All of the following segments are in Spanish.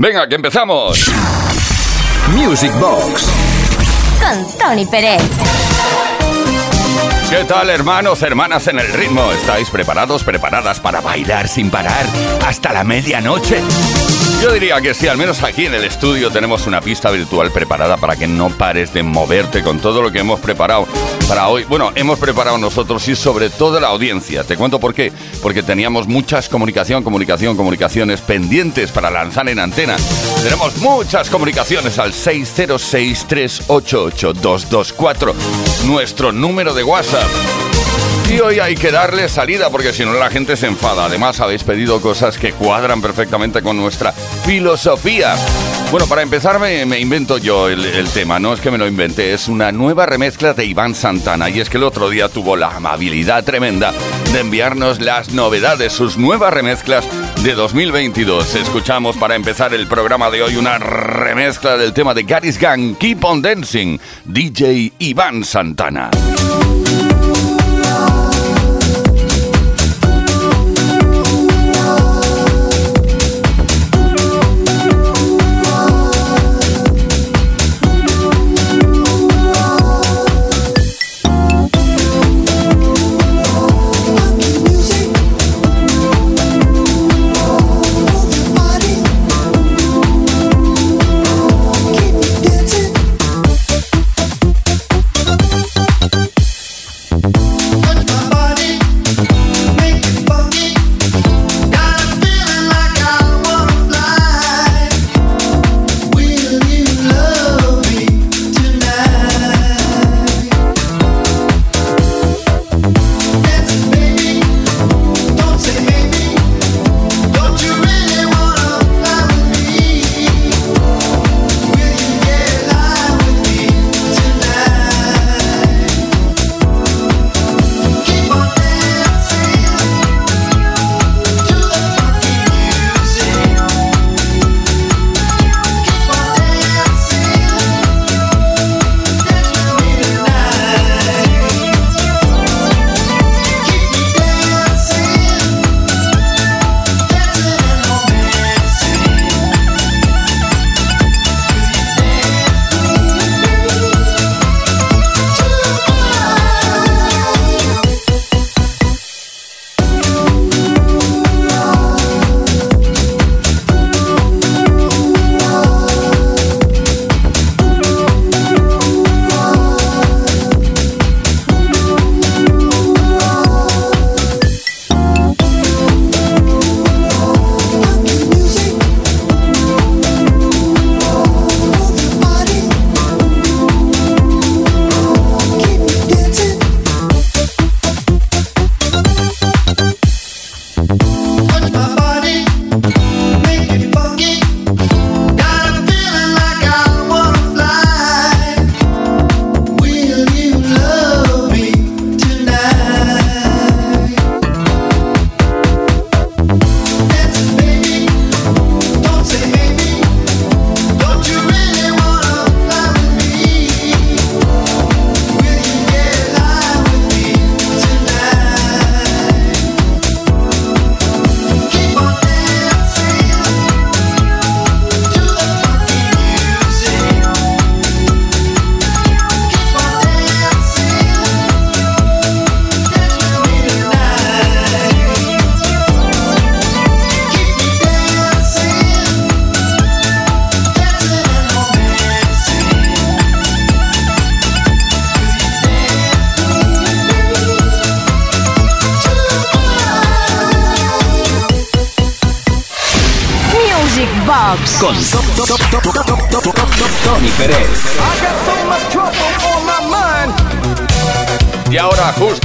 Venga, que empezamos. Music Box. Con Tony Pérez. ¿Qué tal, hermanos, hermanas en el ritmo? ¿Estáis preparados, preparadas para bailar sin parar hasta la medianoche? Yo diría que sí, al menos aquí en el estudio tenemos una pista virtual preparada para que no pares de moverte con todo lo que hemos preparado para hoy. Bueno, hemos preparado nosotros y sobre todo la audiencia. Te cuento por qué. Porque teníamos muchas comunicación, comunicación, comunicaciones pendientes para lanzar en antena. Tenemos muchas comunicaciones al 606388224, nuestro número de WhatsApp. Y hoy hay que darle salida porque si no la gente se enfada. Además habéis pedido cosas que cuadran perfectamente con nuestra filosofía. Bueno, para empezar me, invento yo el, tema, no es que me lo inventé, es una nueva remezcla de Iván Santana y es que el otro día tuvo la amabilidad tremenda de enviarnos las novedades, sus nuevas remezclas de 2022. Escuchamos para empezar el programa de hoy una remezcla del tema de Gary's Gang, Keep on Dancing, DJ Iván Santana.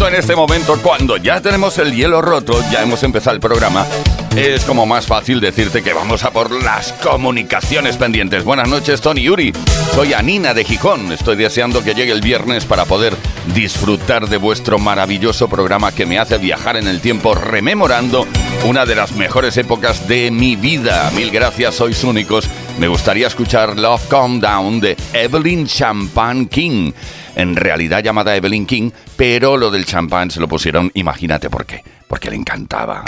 En este momento, cuando ya tenemos el hielo roto, ya hemos empezado el programa, es como más fácil decirte que vamos a por las comunicaciones pendientes. Buenas noches, Tony Yuri. Soy Anina de Gijón. Estoy deseando que llegue el viernes para poder disfrutar de vuestro maravilloso programa que me hace viajar en el tiempo rememorando una de las mejores épocas de mi vida. Mil gracias, sois únicos. Me gustaría escuchar Love Calm Down de Evelyn Champagne King. En realidad llamada Evelyn King, pero lo del champán se lo pusieron, imagínate por qué, porque le encantaba.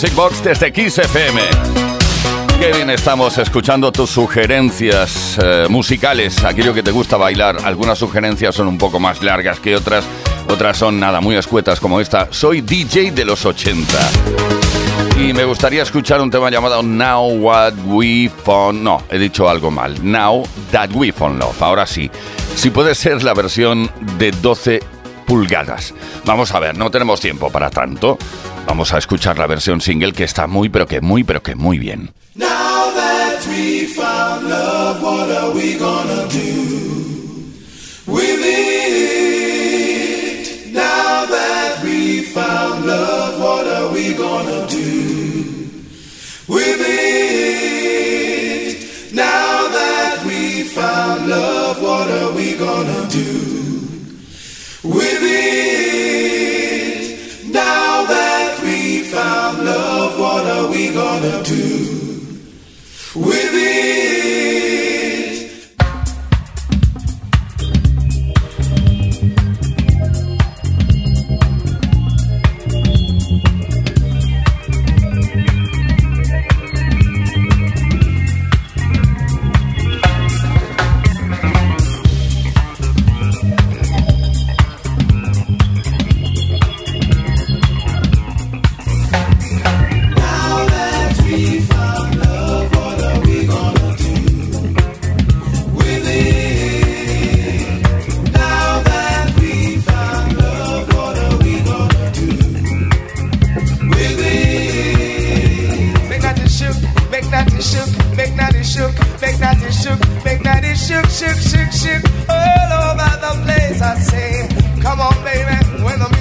Music Box desde Kiss FM. Qué bien estamos escuchando tus sugerencias eh, musicales, aquello que te gusta bailar. Algunas sugerencias son un poco más largas que otras, otras son nada, muy escuetas como esta. Soy DJ de los 80. Y me gustaría escuchar un tema llamado Now What We Found. No, he dicho algo mal. Now That We Found Love. Ahora sí. Si puede ser la versión de 12 pulgadas. Vamos a ver, no tenemos tiempo para tanto. Vamos a escuchar la versión single que está muy, pero que muy, pero que muy bien. Now that we found love, what are we gonna do with it? Now that we found love, what are we gonna do with it? Now that we found love, what are we gonna do with it? Gonna do with it? shook, make that it shook, shook, shook, shook all over the place. I say, come on, baby, when the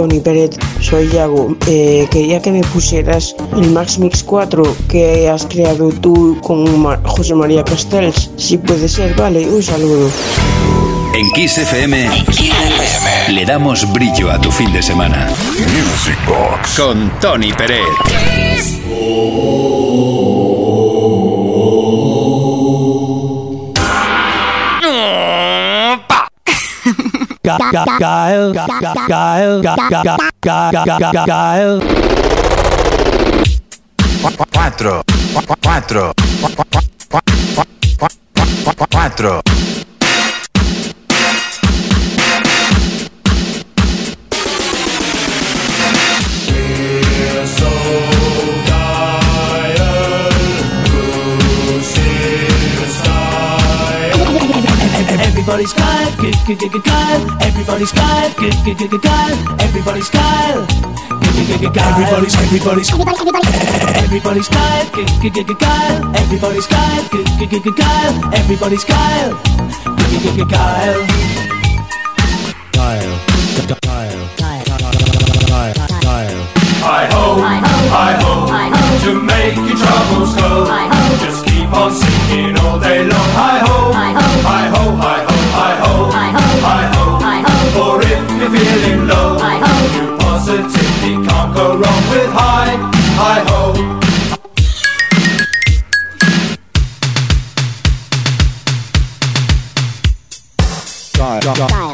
Tony Pérez, soy Yago. Eh, quería que me pusieras el Max Mix 4 que has creado tú con José María Castells. Si puede ser, vale, un saludo. En Kiss FM, le damos brillo a tu fin de semana. Music Box. Con Tony Pérez. guile, guile, guile, Cuatro, cuatro, cuatro. Everybody's Everybody's Kyle, everybody's Kyle. Everybody's Kyle. Everybody's everybody's everybody's Kyle. G Kyle, everybody's Kyle. Everybody's Kyle. Kyle. Kyle. Kyle. Kyle. Kyle. I hope, I hope to make your troubles go. Just keep on singing all day long. I hope, I hope, I hope ho, hi ho, hi ho, hi ho. For if you're feeling low, you positively can't go wrong with hi, hi ho. Dial. Dial. Dial.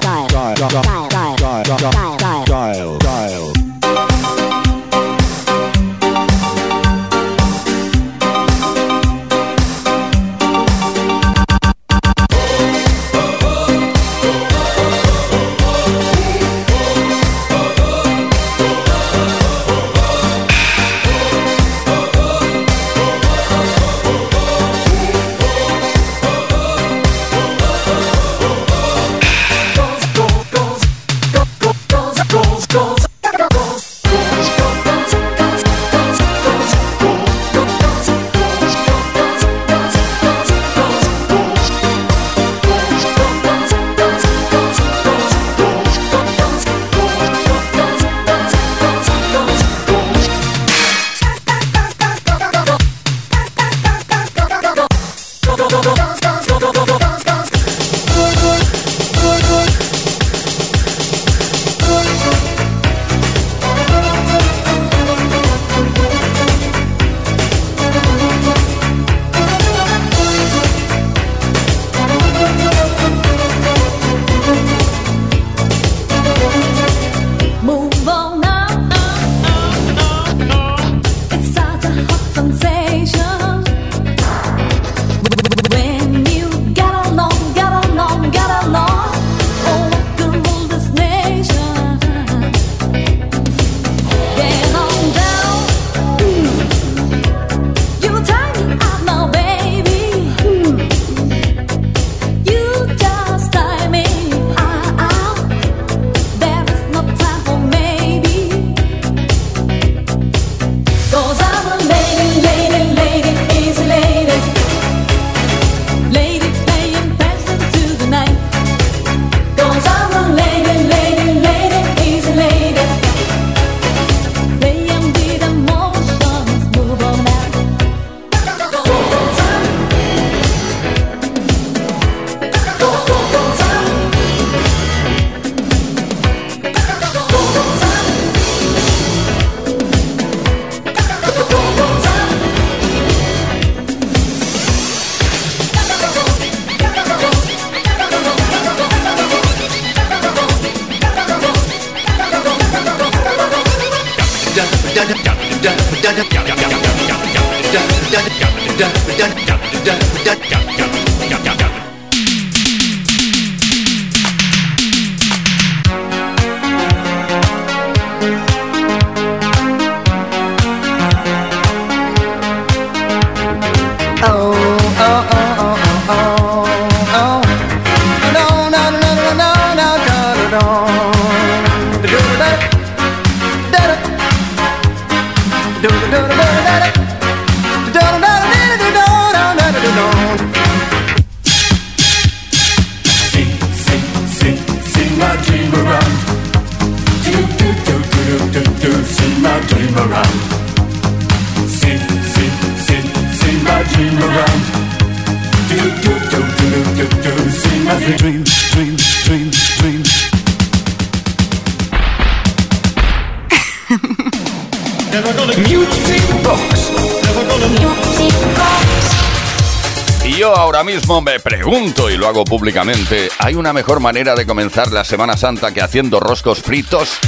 Pregunto, y lo hago públicamente, ¿hay una mejor manera de comenzar la Semana Santa que haciendo roscos fritos?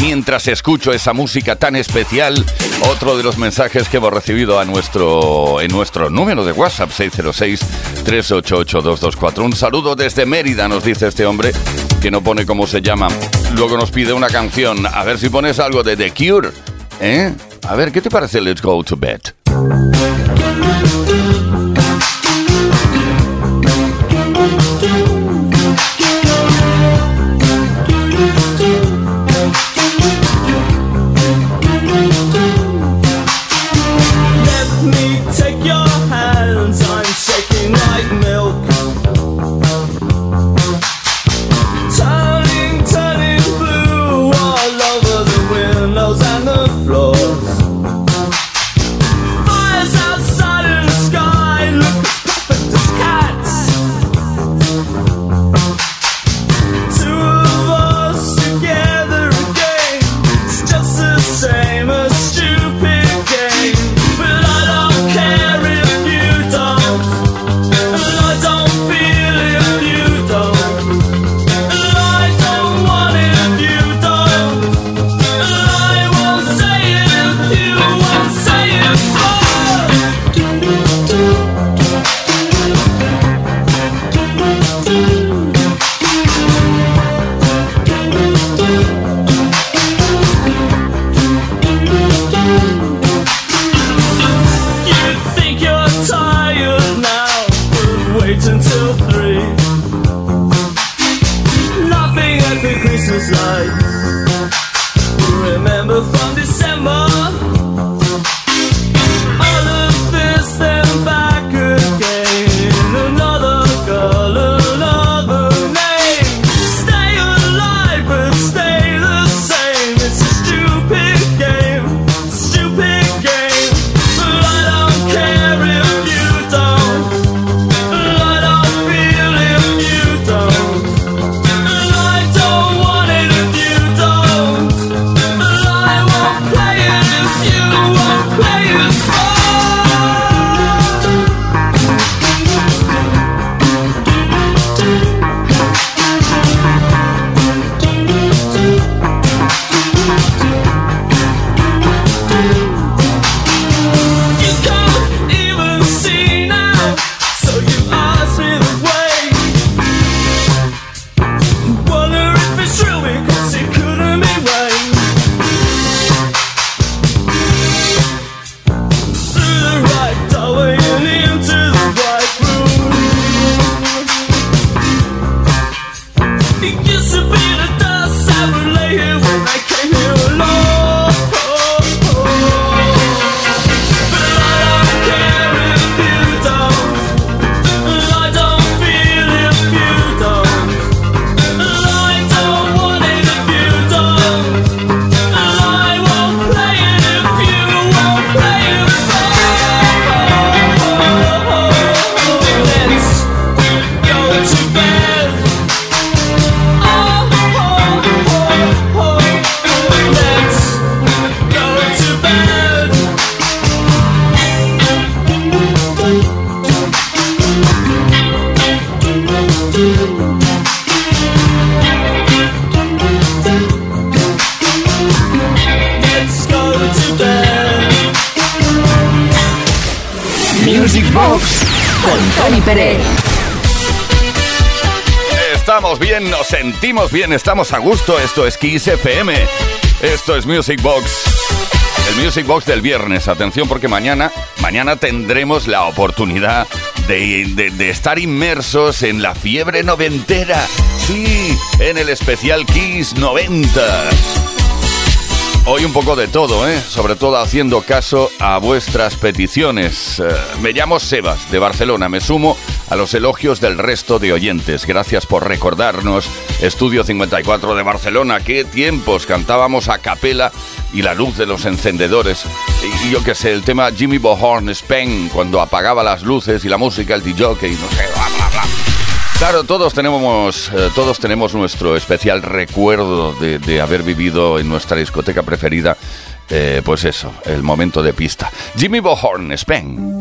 Mientras escucho esa música tan especial, otro de los mensajes que hemos recibido a nuestro, en nuestro número de WhatsApp 606-388-224. Un saludo desde Mérida, nos dice este hombre, que no pone cómo se llama. Luego nos pide una canción. A ver si pones algo de The Cure. ¿Eh? A ver, ¿qué te parece Let's Go to Bed? Con Tony Pérez. Estamos bien, nos sentimos bien, estamos a gusto. Esto es Kiss FM. Esto es Music Box. El Music Box del viernes. Atención porque mañana, mañana tendremos la oportunidad de, de- de estar inmersos en la fiebre noventera. Sí, en el especial Kiss 90. Hoy un poco de todo, ¿eh? Sobre todo haciendo caso a vuestras peticiones. Eh, me llamo Sebas, de Barcelona. Me sumo a los elogios del resto de oyentes. Gracias por recordarnos. Estudio 54 de Barcelona. Qué tiempos cantábamos a capela y la luz de los encendedores. Y, yo qué sé, el tema Jimmy Bohorn Spain, cuando apagaba las luces y la música, el DJ, y no sé, bla, bla, bla. Claro, todos tenemos, eh, todos tenemos nuestro especial recuerdo de, haber vivido en nuestra discoteca preferida, eh, pues eso, el momento de pista. Jimmy Bohorn, Spain.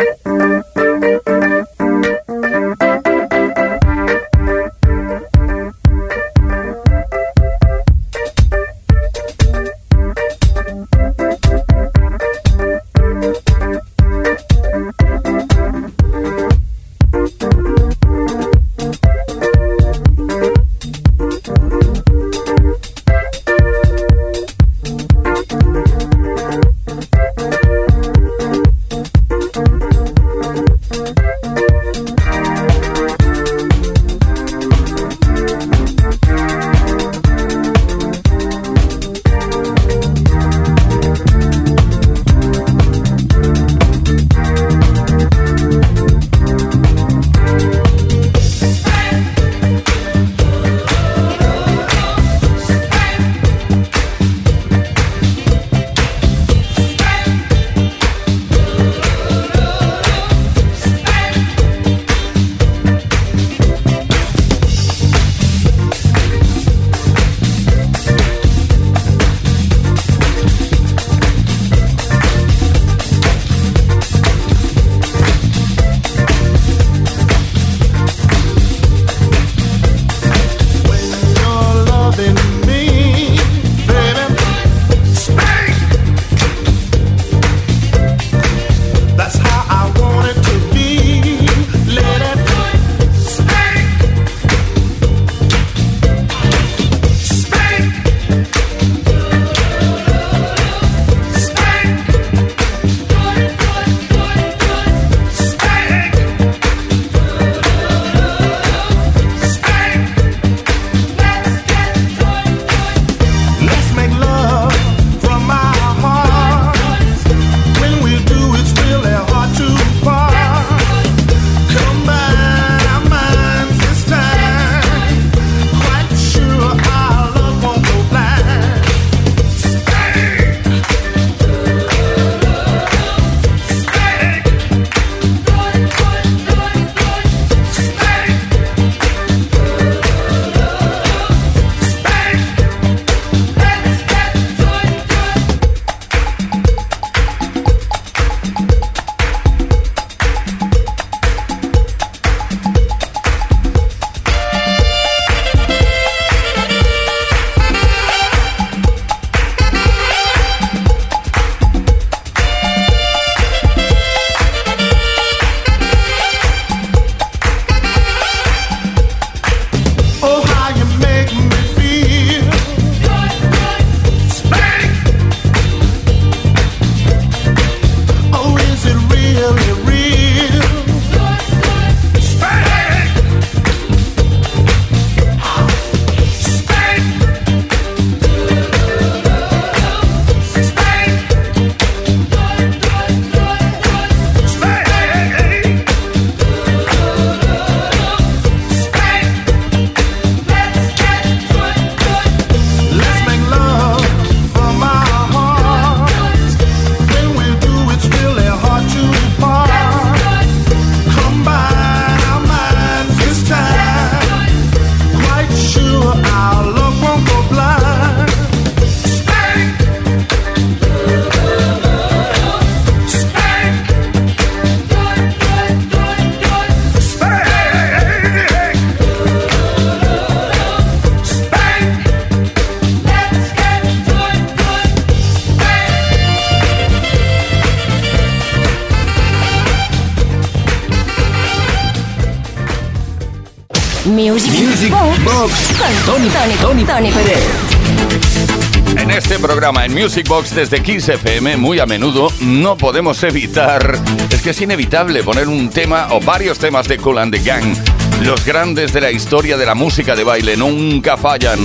En este programa, en Music Box desde Kiss FM, muy a menudo no podemos evitar, es que es inevitable poner un tema o varios temas de Cool and the Gang. Los grandes de la historia de la música de baile nunca fallan.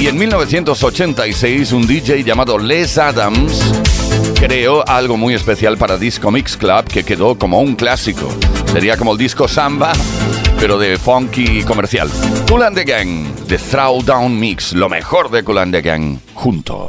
Y en 1986, un DJ llamado Les Adams creó algo muy especial para Disco Mix Club que quedó como un clásico. Sería como el disco Samba, pero de funky comercial. Cool and the Gang, The Throwdown Mix, lo mejor de Cool and the Gang, junto.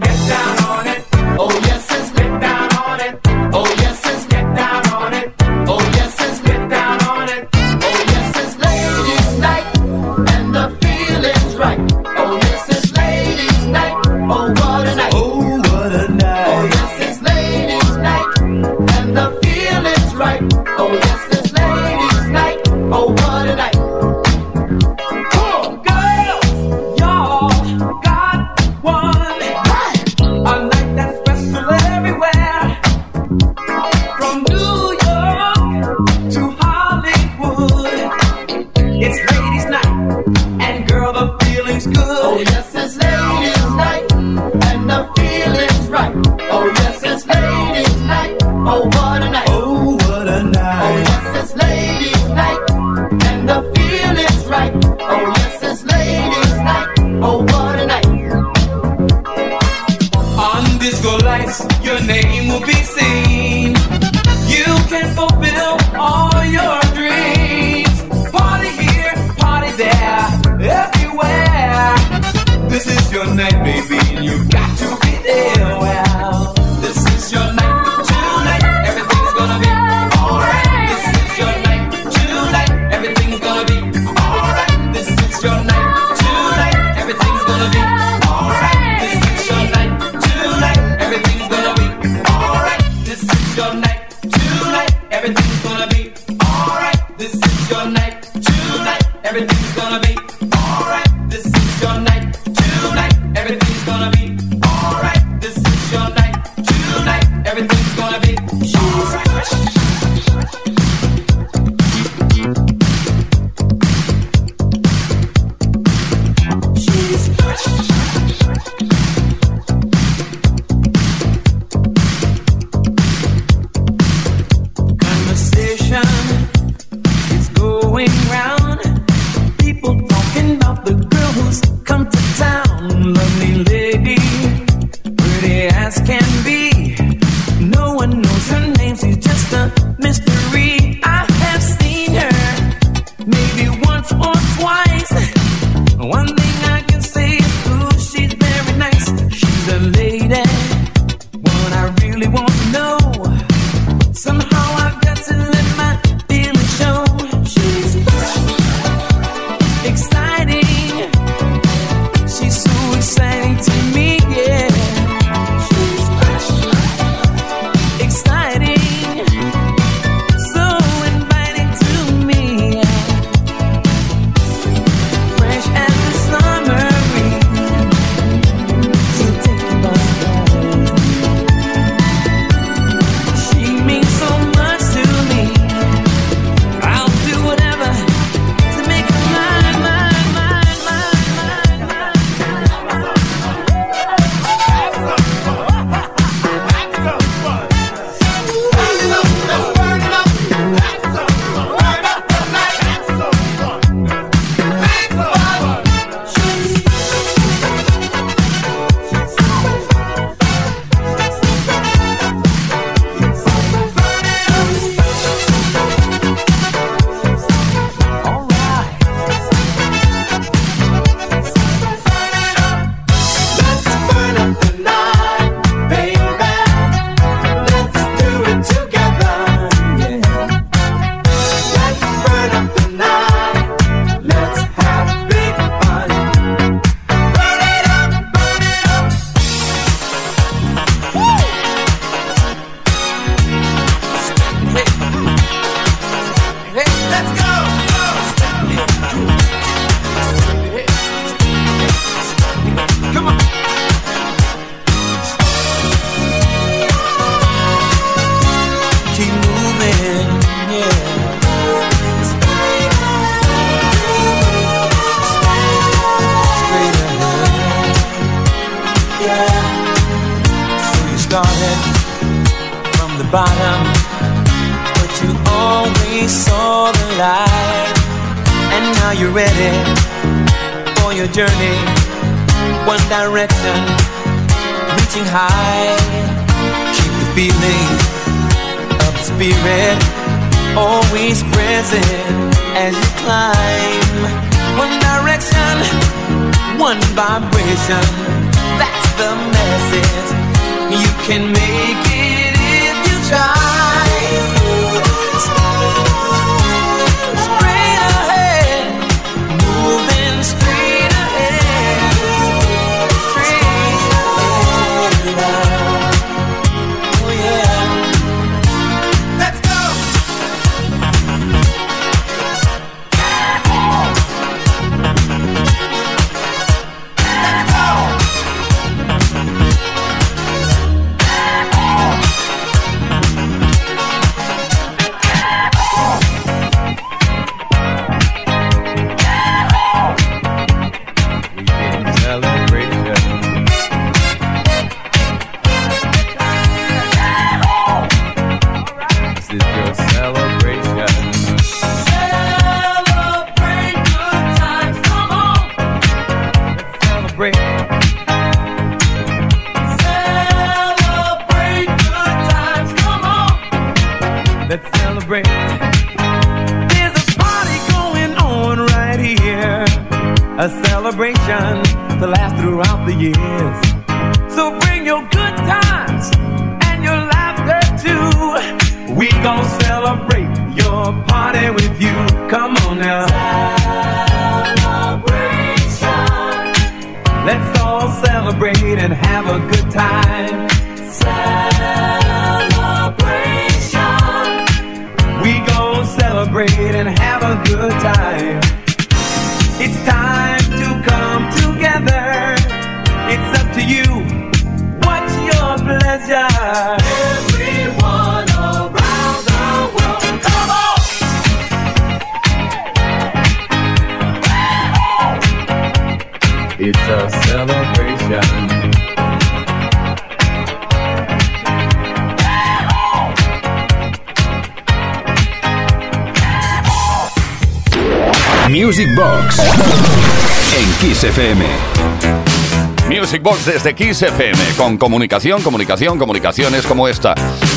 Desde Kiss FM, con comunicación, comunicación, comunicaciones como esta.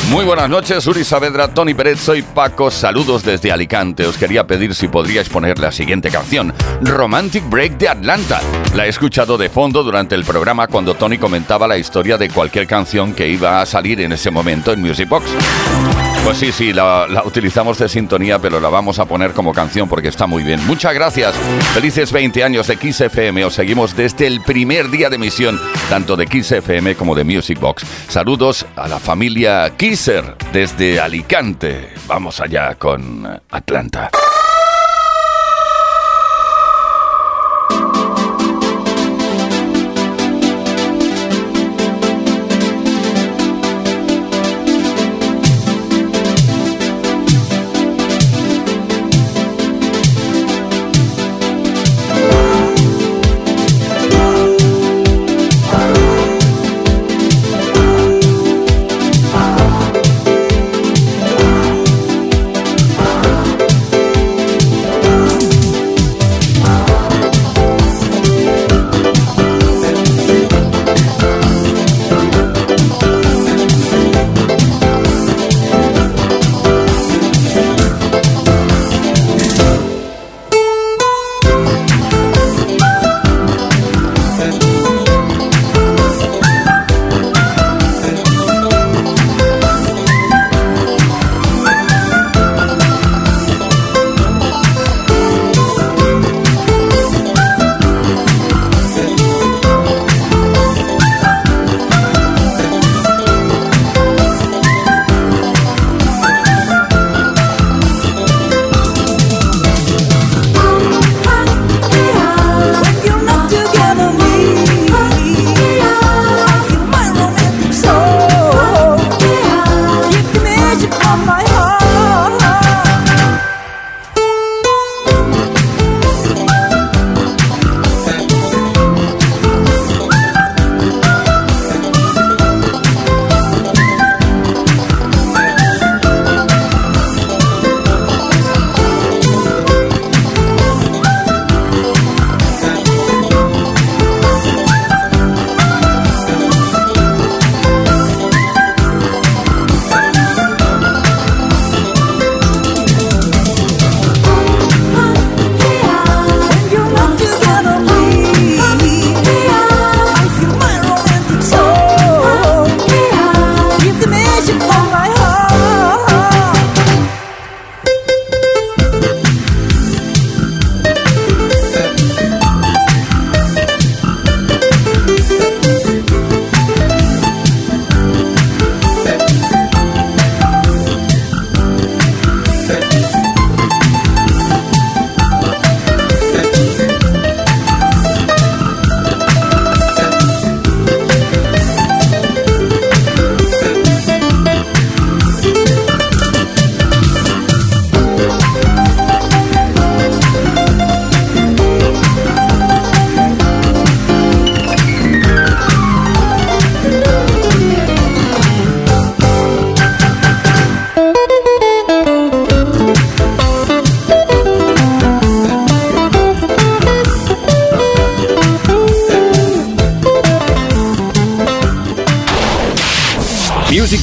Muy buenas noches, Uri Saavedra, Tony Pérez, soy Paco, saludos desde Alicante. Os quería pedir si podríais poner la siguiente canción, Romantic Break de Atlanta. La he escuchado de fondo durante el programa cuando Tony comentaba la historia de cualquier canción que iba a salir en ese momento en Music Box. Pues sí, sí, la, utilizamos de sintonía, pero la vamos a poner como canción porque está muy bien. Muchas gracias. Felices 20 años de Kiss FM. Os seguimos desde el primer día de emisión, tanto de Kiss FM como de Music Box. Saludos a la familia Kisser desde Alicante. Vamos allá con Atlanta.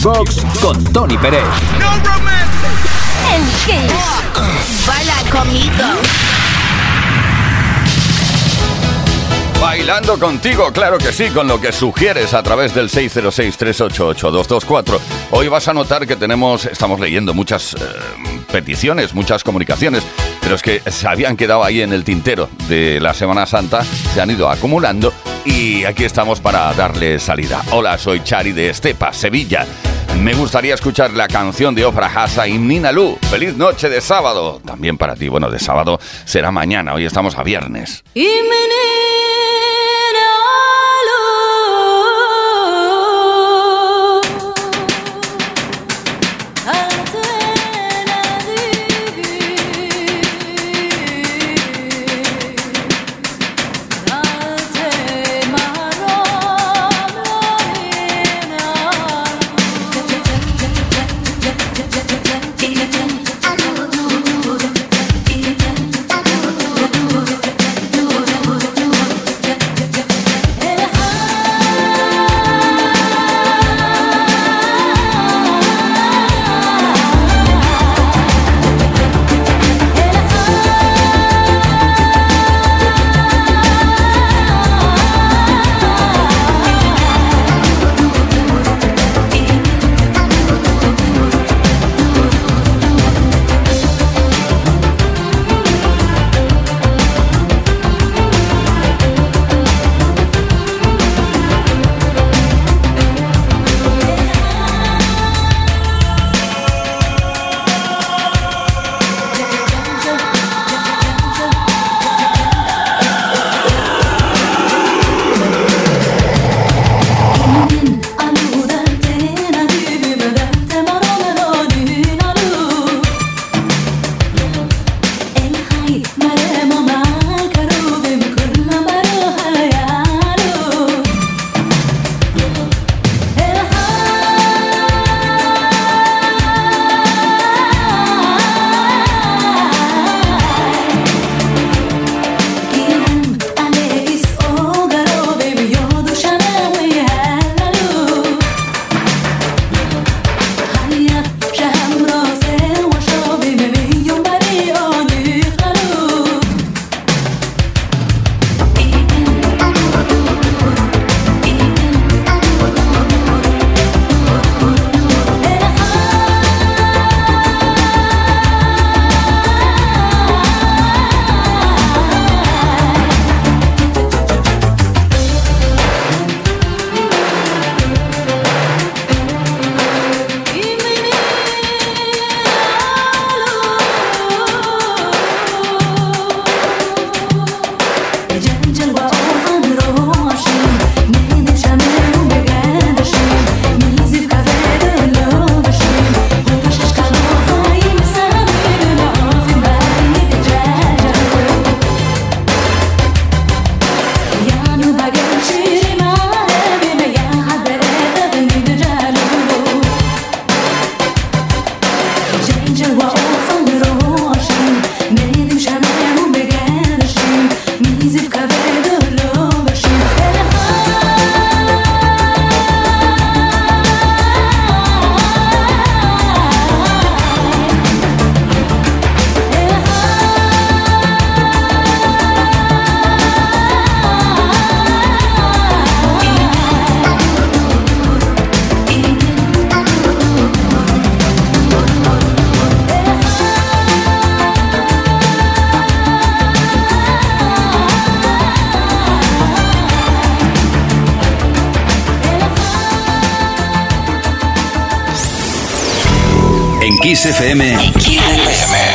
Music Box con Tony Pérez. En Kiss. Baila conmigo. Bailando contigo, claro que sí, con lo que sugieres a través del 606-388-224. Hoy vas a notar que tenemos, estamos leyendo muchas eh, peticiones, muchas comunicaciones, pero es que se habían quedado ahí en el tintero de la Semana Santa, se han ido acumulando y aquí estamos para darle salida. Hola, soy Chari de Estepa, Sevilla. Me gustaría escuchar la canción de Ofra Hasa y Nina Lu. Feliz noche de sábado. También para ti, bueno, de sábado será mañana, hoy estamos a viernes. En Kiss FM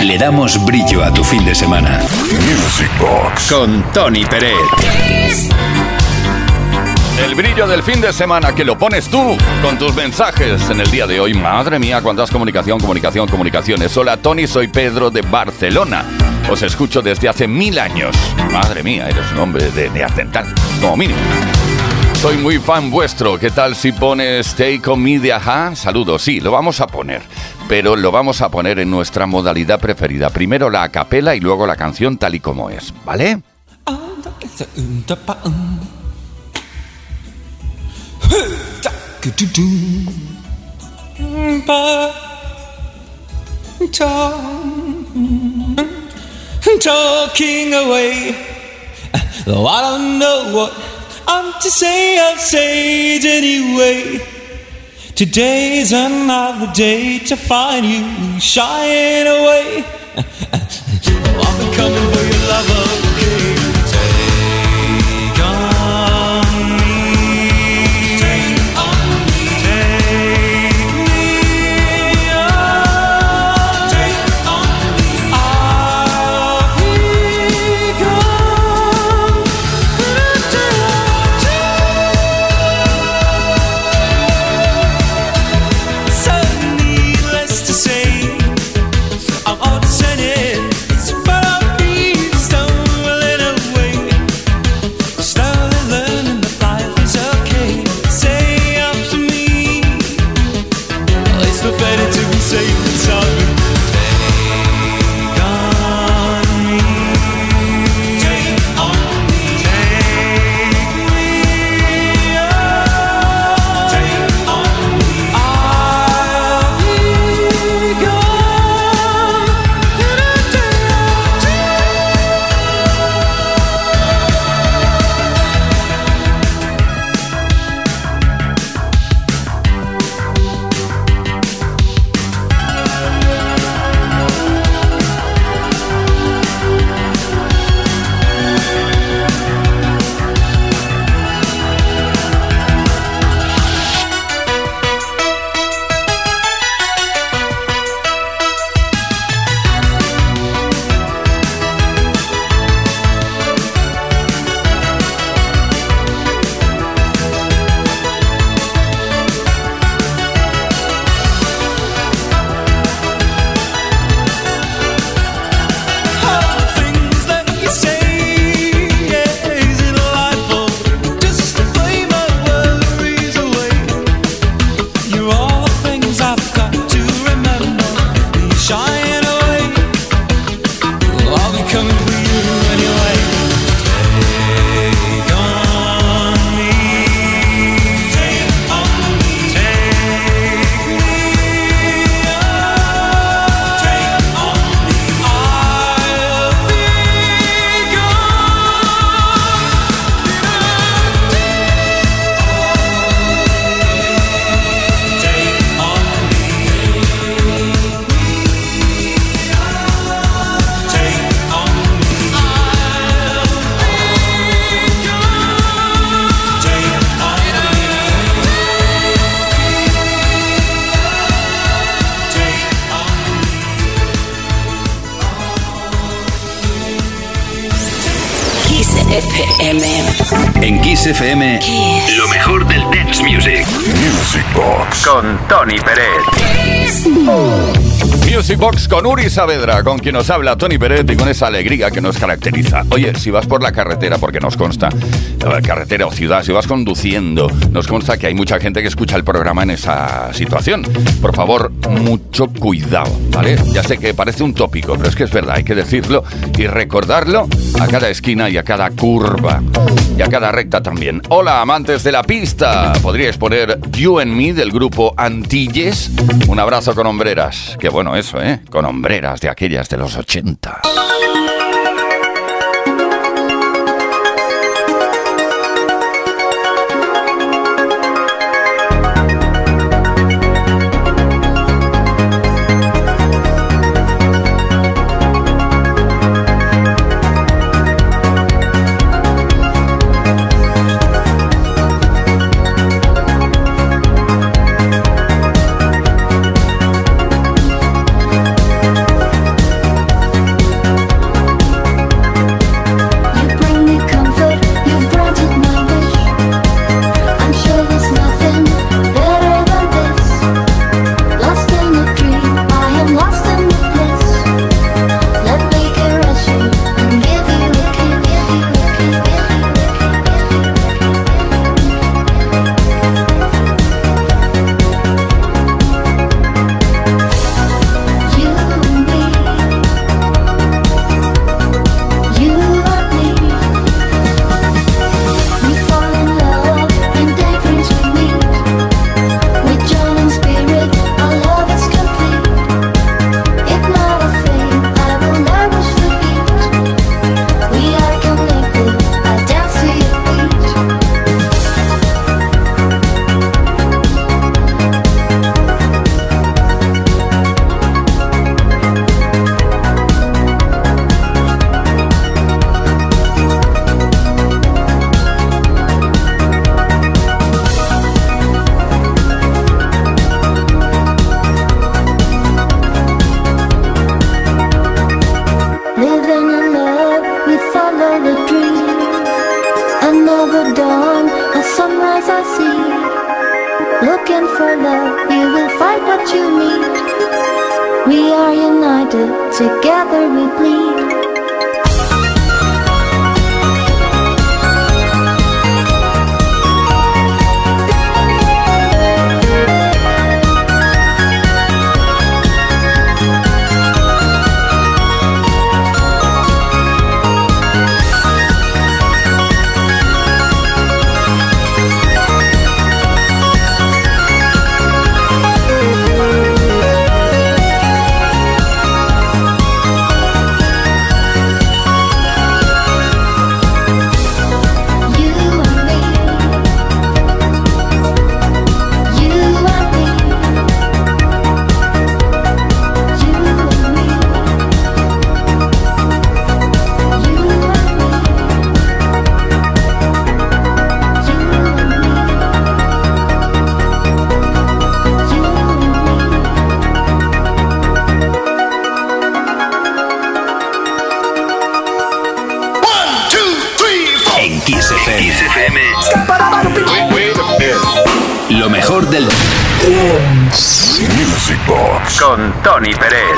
le damos brillo a tu fin de semana. Music Box con Tony Pérez. El brillo del fin de semana que lo pones tú con tus mensajes en el día de hoy. Madre mía, cuántas comunicación, comunicación, comunicaciones. Hola Tony, soy Pedro de Barcelona. Os escucho desde hace mil años. Madre mía, eres un hombre de neandertal, como mínimo. Soy muy fan vuestro. ¿Qué tal si pones Take On Me de Ajá? Saludos, sí, lo vamos a poner. Pero lo vamos a poner en nuestra modalidad preferida. Primero la acapela y luego la canción tal y como es, ¿vale? talking away. Though I don't know what I'm to say, I'll say anyway. Today's another day to find you shying away. oh, been coming for your love, con Uri Saavedra, con quien nos habla Tony Peret y con esa alegría que nos caracteriza. Oye, si vas por la carretera, porque nos consta, carretera o ciudad, si vas conduciendo, nos consta que hay mucha gente que escucha el programa en esa situación. Por favor, mucho cuidado, ¿vale? Ya sé que parece un tópico, pero es que es verdad, hay que decirlo y recordarlo a cada esquina y a cada curva y a cada recta también. Hola, amantes de la pista. ¿Podríais poner You and Me del grupo Antilles? Un abrazo con hombreras. Qué bueno eso, ¿eh? Con hombreras de aquellas de los 80. Music Box. con Tony Pérez.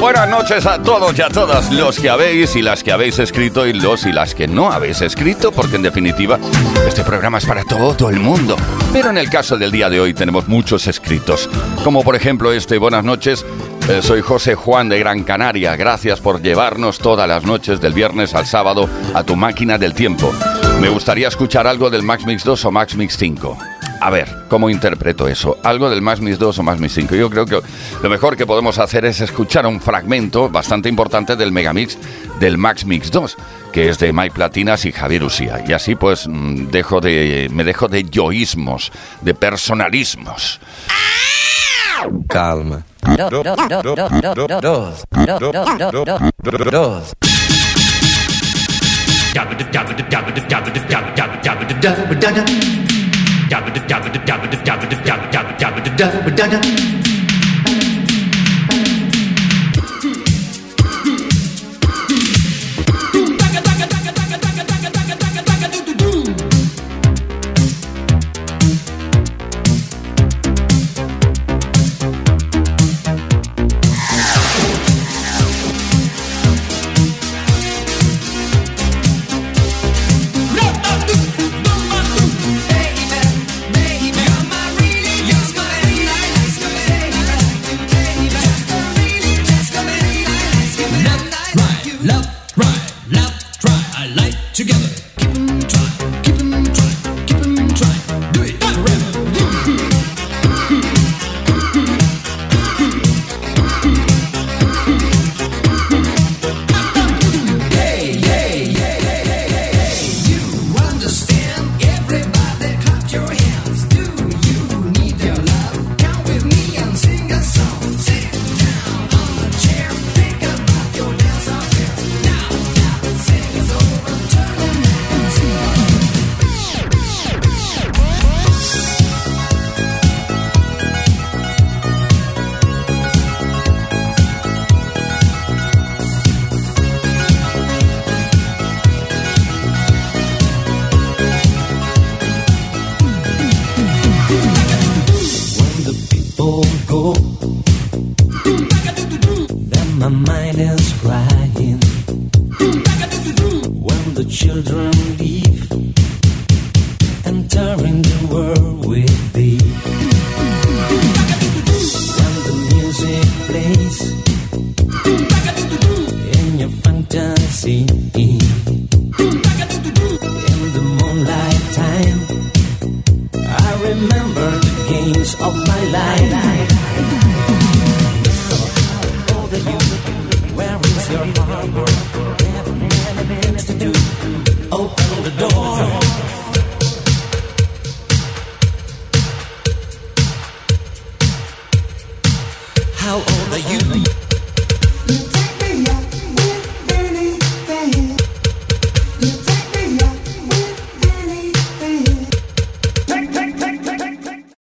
Buenas noches a todos y a todas los que habéis y las que habéis escrito y los y las que no habéis escrito, porque en definitiva este programa es para todo el mundo. Pero en el caso del día de hoy tenemos muchos escritos, como por ejemplo este Buenas noches. eh, soy José Juan de Gran Canaria. Gracias por llevarnos todas las noches del viernes al sábado a tu máquina del tiempo. Me gustaría escuchar algo del Max Mix 2 o Max Mix 5. A ver, ¿cómo interpreto eso? ¿Algo del Max Mix 2 o Max Mix 5? Yo creo que lo mejor que podemos hacer es escuchar un fragmento bastante importante del Megamix del Max Mix 2, que es de Mike Platinas y Javier Usía. Y así pues mm, dejo de, me dejo de yoísmos, de personalismos. Calma. da da da da